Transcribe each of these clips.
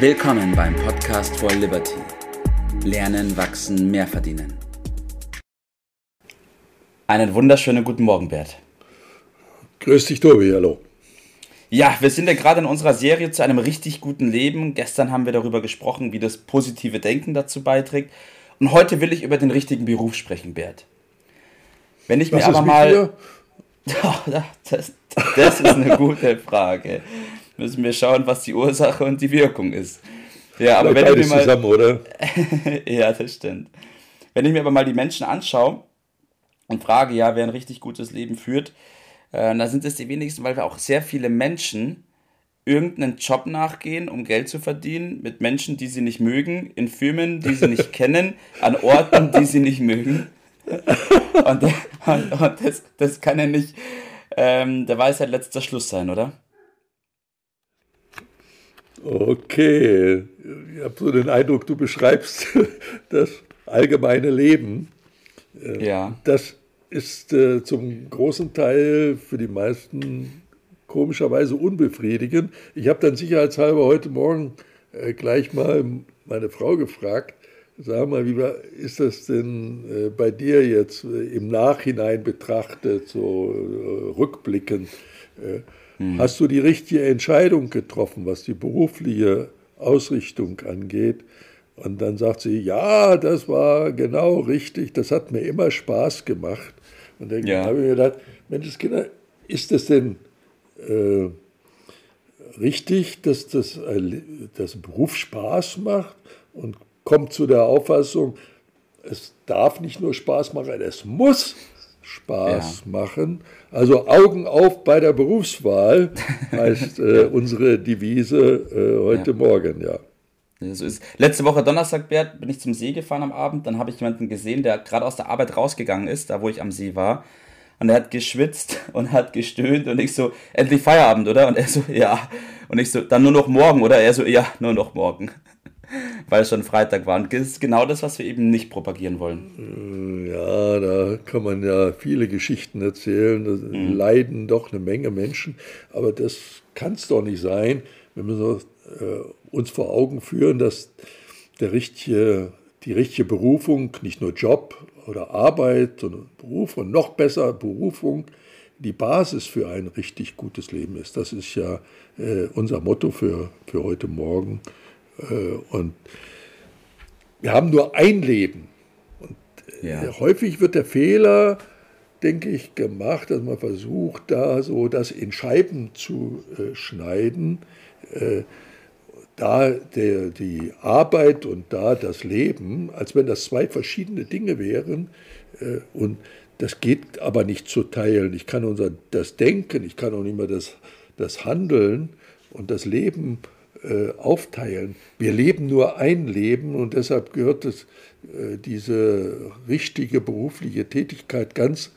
Willkommen beim Podcast for Liberty. Lernen, wachsen, mehr verdienen. Einen wunderschönen guten Morgen, Bert. Grüß dich, Tobi, hallo. Ja, wir sind ja gerade in unserer Serie zu einem richtig guten Leben. Gestern haben wir darüber gesprochen, wie das positive Denken dazu beiträgt. Und heute will ich über den richtigen Beruf sprechen, Bert. Wenn ich Was mir aber mal. Das, das ist eine gute Frage. Müssen wir schauen, was die Ursache und die Wirkung ist. Ja, aber wenn ich mir mal. Zusammen, oder? ja, das stimmt. Wenn ich mir aber mal die Menschen anschaue und frage, ja, wer ein richtig gutes Leben führt, äh, da sind es die wenigsten, weil wir auch sehr viele Menschen irgendeinen Job nachgehen, um Geld zu verdienen, mit Menschen, die sie nicht mögen, in Firmen, die sie nicht kennen, an Orten, die sie nicht mögen. Und, und, und das, das kann ja nicht ähm, der Weisheit letzter Schluss sein, oder? Okay, ich habe so den Eindruck, du beschreibst das allgemeine Leben. Äh, ja. Das ist äh, zum großen Teil für die meisten komischerweise unbefriedigend. Ich habe dann sicherheitshalber heute Morgen äh, gleich mal meine Frau gefragt, sag mal, wie war, ist das denn äh, bei dir jetzt im Nachhinein betrachtet, so rückblickend? Äh, hm. Hast du die richtige Entscheidung getroffen, was die berufliche Ausrichtung angeht? Und dann sagt sie, ja, das war genau richtig, das hat mir immer Spaß gemacht. Und dann ja. habe ich mir gedacht, Mensch, Kinder, ist das denn äh, richtig, dass das, das Beruf Spaß macht? Und kommt zu der Auffassung, es darf nicht nur Spaß machen, es muss Spaß ja. machen. Also Augen auf bei der Berufswahl heißt äh, unsere Devise äh, heute ja. Morgen, ja. So ist. Letzte Woche Donnerstag, Bert, bin ich zum See gefahren am Abend. Dann habe ich jemanden gesehen, der gerade aus der Arbeit rausgegangen ist, da wo ich am See war. Und er hat geschwitzt und hat gestöhnt und ich so, endlich Feierabend, oder? Und er so, ja. Und ich so, dann nur noch morgen, oder? Er so, ja, nur noch morgen. Weil es schon Freitag war. Und das ist genau das, was wir eben nicht propagieren wollen. Äh, ja, da kann man ja viele Geschichten erzählen. Da mhm. leiden doch eine Menge Menschen. Aber das kann es doch nicht sein, wenn wir so, äh, uns vor Augen führen, dass der richtige, die richtige Berufung, nicht nur Job oder Arbeit, sondern Beruf und noch besser Berufung, die Basis für ein richtig gutes Leben ist. Das ist ja äh, unser Motto für, für heute Morgen. Äh, und wir haben nur ein Leben. Und äh, ja. häufig wird der Fehler, denke ich, gemacht, dass man versucht, da so das in Scheiben zu äh, schneiden. Da der, die Arbeit und da das Leben, als wenn das zwei verschiedene Dinge wären. Und das geht aber nicht zu teilen. Ich kann unser, das Denken, ich kann auch nicht mehr das, das Handeln und das Leben äh, aufteilen. Wir leben nur ein Leben und deshalb gehört es, äh, diese richtige berufliche Tätigkeit ganz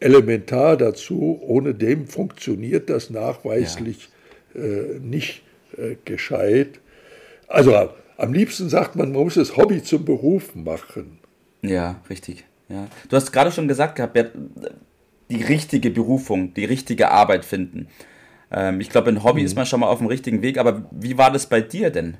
elementar dazu. Ohne dem funktioniert das nachweislich ja. äh, nicht äh, gescheit. Also am liebsten sagt man, man muss das Hobby zum Beruf machen. Ja, richtig. Ja. Du hast gerade schon gesagt gehabt, die richtige Berufung, die richtige Arbeit finden. Ähm, ich glaube, in Hobby mhm. ist man schon mal auf dem richtigen Weg, aber wie war das bei dir denn?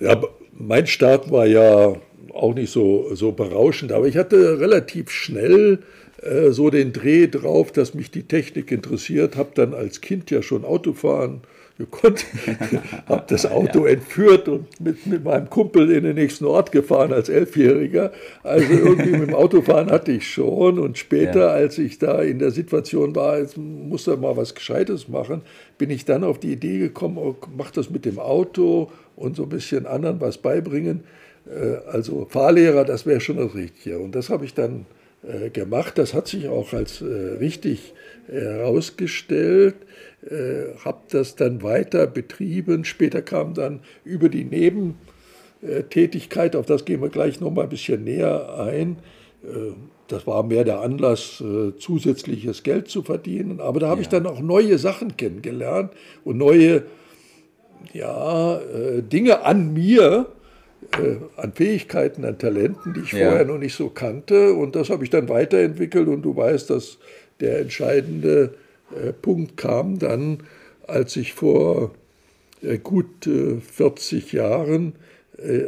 Ja, mein Start war ja auch nicht so, so berauschend, aber ich hatte relativ schnell äh, so den Dreh drauf, dass mich die Technik interessiert, habe dann als Kind ja schon Autofahren gekonnt, habe das Auto ja. entführt und mit, mit meinem Kumpel in den nächsten Ort gefahren als Elfjähriger. Also irgendwie mit dem Autofahren hatte ich schon und später, ja. als ich da in der Situation war, jetzt musste mal was Gescheites machen, bin ich dann auf die Idee gekommen, oh, mach das mit dem Auto und so ein bisschen anderen was beibringen. Äh, also Fahrlehrer, das wäre schon das Richtige. Und das habe ich dann äh, gemacht. Das hat sich auch als äh, richtig herausgestellt. Äh, habe das dann weiter betrieben. Später kam dann über die Nebentätigkeit, auf das gehen wir gleich noch mal ein bisschen näher ein. Äh, das war mehr der Anlass, zusätzliches Geld zu verdienen. Aber da habe ja. ich dann auch neue Sachen kennengelernt und neue ja, Dinge an mir, an Fähigkeiten, an Talenten, die ich ja. vorher noch nicht so kannte. Und das habe ich dann weiterentwickelt. Und du weißt, dass der entscheidende äh, Punkt kam dann, als ich vor äh, gut 40 Jahren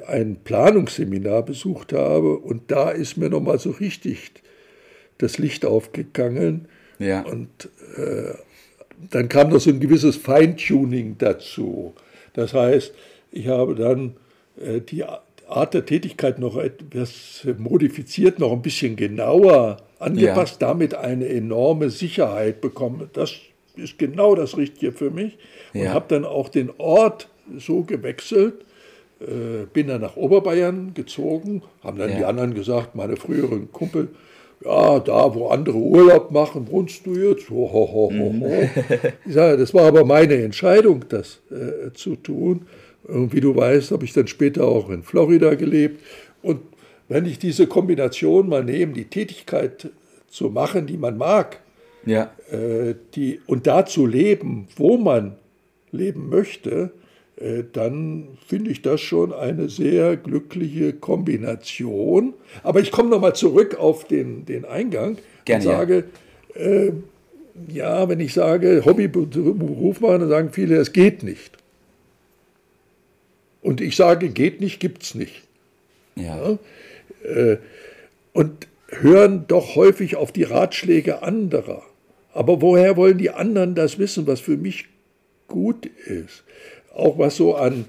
ein Planungsseminar besucht habe und da ist mir nochmal so richtig das Licht aufgegangen. Ja. Und äh, dann kam noch so ein gewisses Feintuning dazu. Das heißt, ich habe dann äh, die Art der Tätigkeit noch etwas modifiziert, noch ein bisschen genauer angepasst, ja. damit eine enorme Sicherheit bekommen. Das ist genau das Richtige für mich. Und ja. habe dann auch den Ort so gewechselt, äh, bin dann nach Oberbayern gezogen, haben dann ja. die anderen gesagt, meine früheren Kumpel, ja, da wo andere Urlaub machen, wohnst du jetzt? Ho, ho, ho, ho. Mhm. Ich sage, das war aber meine Entscheidung, das äh, zu tun. Und wie du weißt, habe ich dann später auch in Florida gelebt. Und wenn ich diese Kombination mal nehme, die Tätigkeit zu machen, die man mag, ja. äh, die, und da zu leben, wo man leben möchte, äh, dann finde ich das schon eine sehr glückliche Kombination. Aber ich komme nochmal zurück auf den, den Eingang Gerne, und sage, ja. Äh, ja, wenn ich sage Hobbyberuf machen, dann sagen viele, es geht nicht. Und ich sage, geht nicht, gibt es nicht. Ja. ja. Äh, und hören doch häufig auf die Ratschläge anderer. Aber woher wollen die anderen das wissen, was für mich gut ist? auch was so an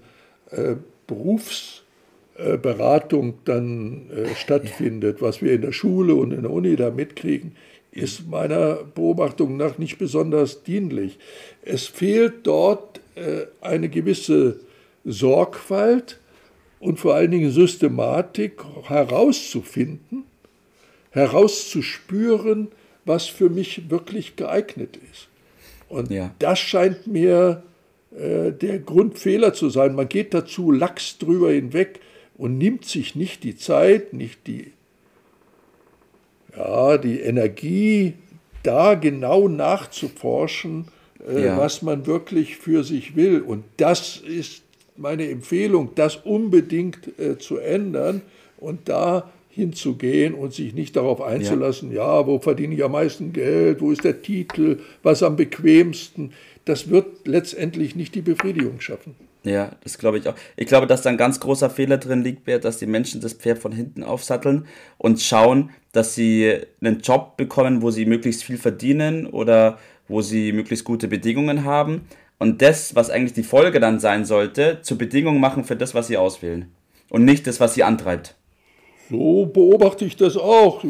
äh, Berufsberatung dann äh, stattfindet, was wir in der Schule und in der Uni da mitkriegen, ist meiner Beobachtung nach nicht besonders dienlich. Es fehlt dort äh, eine gewisse Sorgfalt und vor allen Dingen Systematik herauszufinden, herauszuspüren, was für mich wirklich geeignet ist. Und ja. das scheint mir äh, der Grundfehler zu sein. Man geht dazu lax drüber hinweg und nimmt sich nicht die Zeit, nicht die, ja, die Energie, da genau nachzuforschen, äh, ja. was man wirklich für sich will. Und das ist meine Empfehlung, das unbedingt äh, zu ändern und da hinzugehen und sich nicht darauf einzulassen, ja. ja, wo verdiene ich am meisten Geld, wo ist der Titel, was am bequemsten das wird letztendlich nicht die Befriedigung schaffen. Ja, das glaube ich auch. Ich glaube, dass da ein ganz großer Fehler drin liegt, Bert, dass die Menschen das Pferd von hinten aufsatteln und schauen, dass sie einen Job bekommen, wo sie möglichst viel verdienen oder wo sie möglichst gute Bedingungen haben. Und das, was eigentlich die Folge dann sein sollte, zur Bedingung machen für das, was sie auswählen. Und nicht das, was sie antreibt. So beobachte ich das auch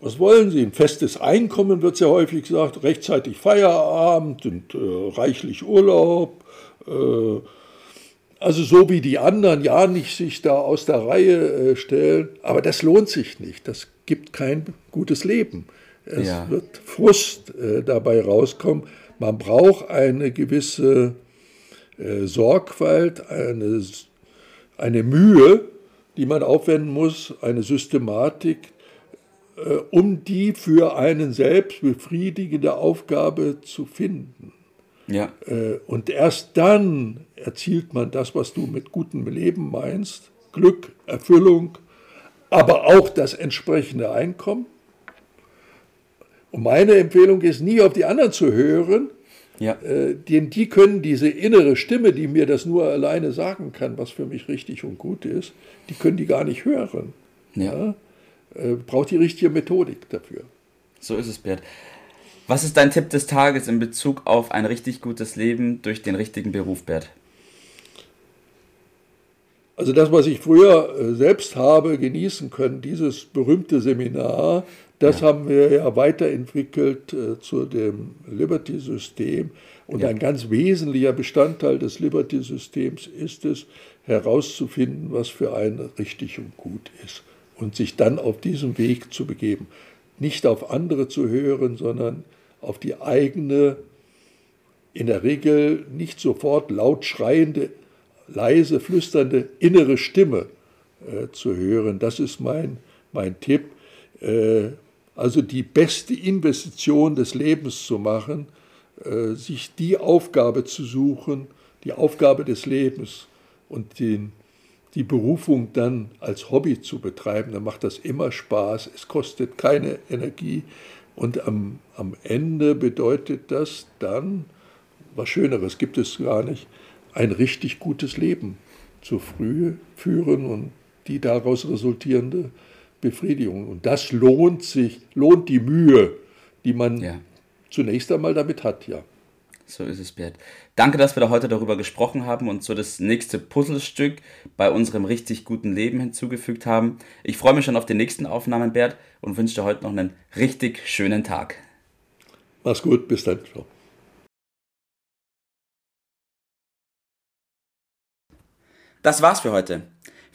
was wollen Sie? Ein festes Einkommen wird sehr häufig gesagt, rechtzeitig Feierabend und äh, reichlich Urlaub. Äh, also so wie die anderen ja nicht sich da aus der Reihe äh, stellen, aber das lohnt sich nicht. Das gibt kein gutes Leben. Es ja. wird Frust äh, dabei rauskommen. Man braucht eine gewisse äh, Sorgfalt, eine, eine Mühe, die man aufwenden muss, eine Systematik, äh, um die für einen selbst befriedigende Aufgabe zu finden. Ja. Äh, und erst dann erzielt man das, was du mit gutem Leben meinst, Glück, Erfüllung, aber auch das entsprechende Einkommen. Und meine Empfehlung ist, nie auf die anderen zu hören, ja. Äh, denn die können diese innere Stimme, die mir das nur alleine sagen kann, was für mich richtig und gut ist, die können die gar nicht hören. Ja. ja? äh, braucht die richtige Methodik dafür. So ist es, Bert. Was ist dein Tipp des Tages in Bezug auf ein richtig gutes Leben durch den richtigen Beruf, Bert? Also das, was ich früher äh, selbst habe genießen können, dieses berühmte Seminar, das ja. haben wir ja weiterentwickelt äh, zu dem Liberty-System. Und ja. ein ganz wesentlicher Bestandteil des Liberty-Systems ist es, herauszufinden, was für einen richtig und gut ist und sich dann auf diesem Weg zu begeben. Nicht auf andere zu hören, sondern auf die eigene, in der Regel nicht sofort laut schreiende, leise flüsternde innere Stimme äh, zu hören. Das ist mein, mein Tipp. Äh, also die beste Investition des Lebens zu machen, äh, sich die Aufgabe zu suchen, die Aufgabe des Lebens und den die Berufung dann als Hobby zu betreiben, dann macht das immer Spaß, es kostet keine Energie. Und am, am Ende bedeutet das dann, was Schöneres gibt es gar nicht, ein richtig gutes Leben zu früh führen und die daraus resultierende Befriedigung. Und das lohnt sich, lohnt die Mühe, die man ja. zunächst einmal damit hat, ja. So ist es, Bert. Danke, dass wir da heute darüber gesprochen haben und so das nächste Puzzlestück bei unserem richtig guten Leben hinzugefügt haben. Ich freue mich schon auf die nächsten Aufnahmen, Bert, und wünsche dir heute noch einen richtig schönen Tag. Mach's gut, bis dann. Ciao. Das war's für heute.